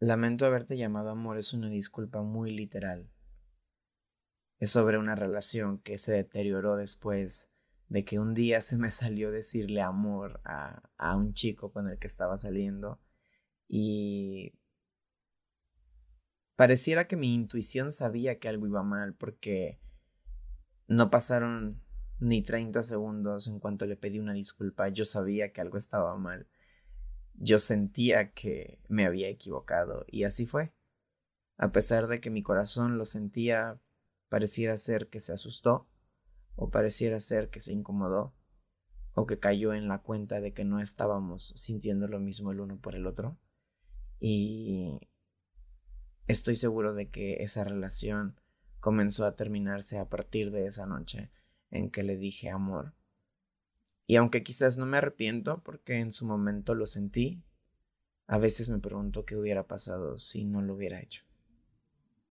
Lamento haberte llamado amor es una disculpa muy literal. Es sobre una relación que se deterioró después de que un día se me salió decirle amor a, a un chico con el que estaba saliendo y pareciera que mi intuición sabía que algo iba mal porque no pasaron ni 30 segundos en cuanto le pedí una disculpa. Yo sabía que algo estaba mal. Yo sentía que me había equivocado y así fue. A pesar de que mi corazón lo sentía, pareciera ser que se asustó o pareciera ser que se incomodó o que cayó en la cuenta de que no estábamos sintiendo lo mismo el uno por el otro. Y estoy seguro de que esa relación comenzó a terminarse a partir de esa noche en que le dije amor. Y aunque quizás no me arrepiento porque en su momento lo sentí, a veces me pregunto qué hubiera pasado si no lo hubiera hecho.